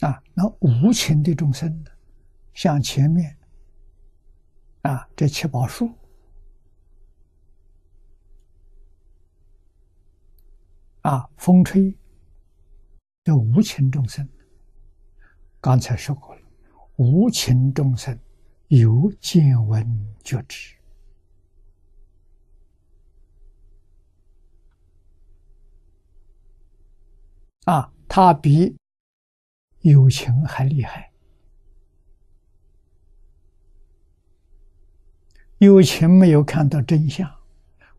啊，那无情的众生呢，像前面啊这七宝树啊，风吹这无情众生，刚才说过了，无情众生有见闻觉知啊，他比。有情还厉害，有情没有看到真相，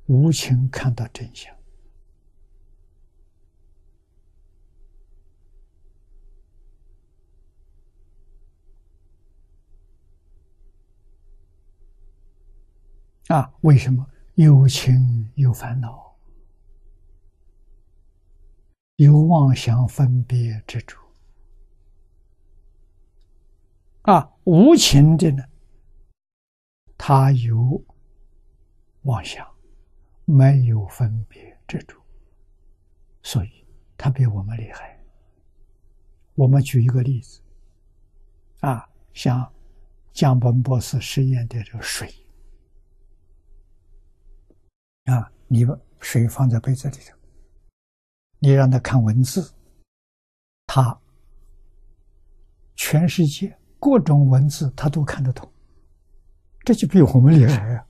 无情看到真相。啊，为什么有情有烦恼，有妄想分别之处？啊，无情的呢，他有妄想，没有分别执着，所以他比我们厉害。我们举一个例子，啊，像江本博士实验的这个水，啊，你把水放在杯子里头，你让他看文字，他全世界。各种文字他都看得懂，这就比我们厉害啊！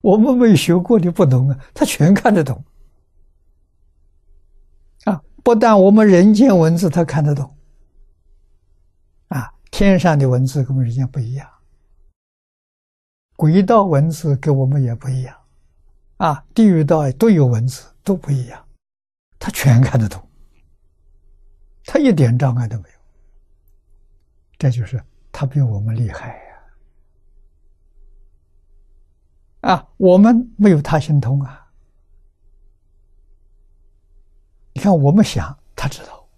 我们没学过的不懂啊，他全看得懂。啊，不但我们人间文字他看得懂，啊，天上的文字跟我们人间不一样，轨道文字跟我们也不一样，啊，地狱道都有文字都不一样，他全看得懂，他一点障碍都没有，这就是。他比我们厉害呀！啊，我们没有他心通啊！你看，我们想，他知道；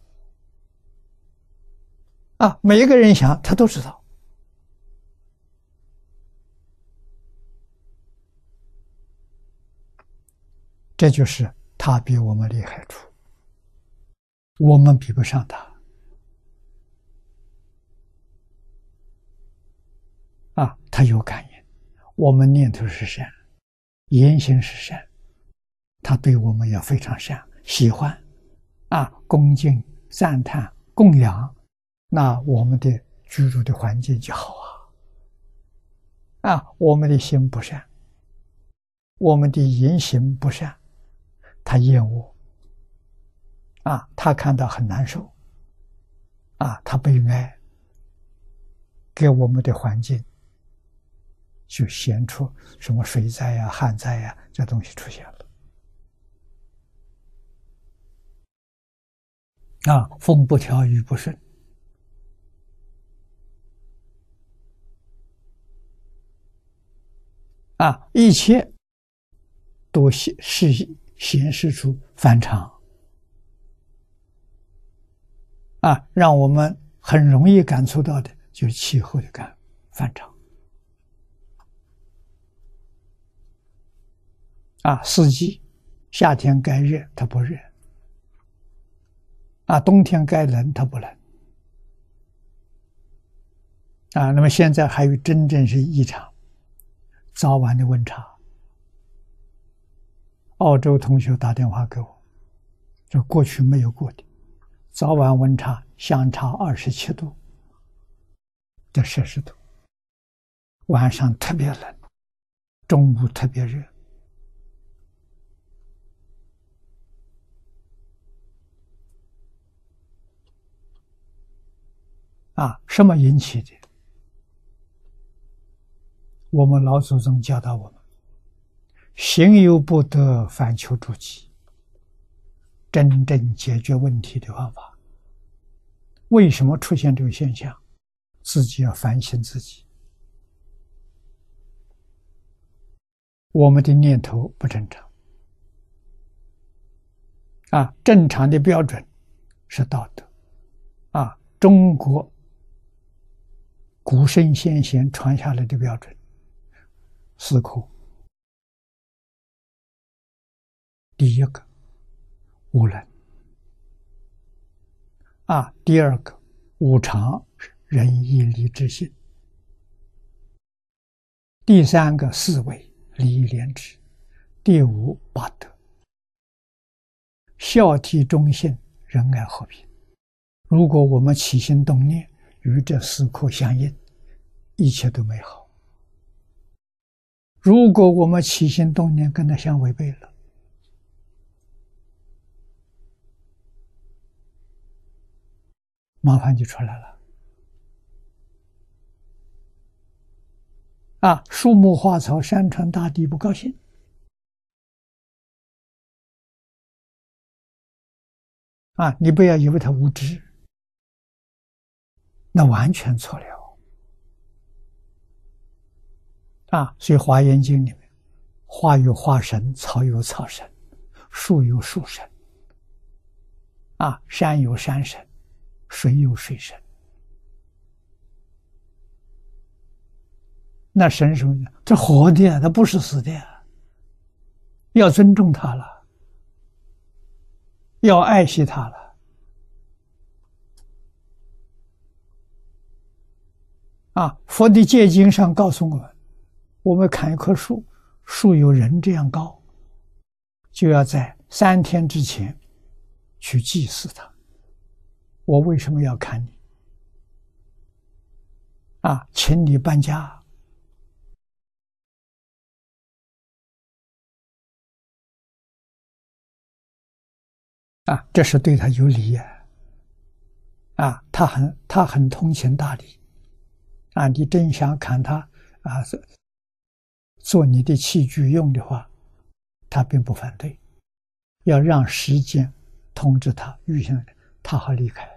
啊，每一个人想，他都知道。这就是他比我们厉害处，我们比不上他。他有感应，我们念头是善，言行是善，他对我们也非常善，喜欢，啊，恭敬、赞叹、供养，那我们的居住的环境就好啊。啊，我们的心不善，我们的言行不善，他厌恶，啊，他看到很难受，啊，他悲哀，给我们的环境。就显出什么水灾呀、旱灾呀，这东西出现了。啊，风不调雨不顺，啊，一切都显示显示出反常，啊，让我们很容易感触到的就是气候的感反常。啊，四季，夏天该热它不热，啊，冬天该冷它不冷，啊，那么现在还有真正是异常，早晚的温差。澳洲同学打电话给我，这过去没有过的，早晚温差相差二十七度的摄氏度，晚上特别冷，中午特别热。啊，什么引起的？我们老祖宗教导我们：行有不得，反求诸己。真正解决问题的方法，为什么出现这个现象？自己要反省自己。我们的念头不正常。啊，正常的标准是道德。啊，中国。古圣先贤传下来的标准，四苦。第一个无能，啊，第二个五常仁义礼智信。第三个四维礼义廉耻，第五八德孝悌忠信仁爱和平。如果我们起心动念与这四颗相应，一切都美好。如果我们起心动念跟他相违背了，麻烦就出来了。啊，树木花草、山川大地不高兴，啊，你不要以为他无知，那完全错了。啊，所以《华严经》里面，花有花神，草有草神，树有树神，啊，山有山神，水有水神。那神什么呢？这活的，它不是死的，要尊重它了，要爱惜它了。啊，佛的戒经上告诉我们。我们砍一棵树，树有人这样高，就要在三天之前去祭祀它。我为什么要砍你？啊，请你搬家。啊，这是对他有礼呀。啊，他很他很通情达理。啊，你真想砍他啊？做你的器具用的话，他并不反对，要让时间通知他，预先他好离开。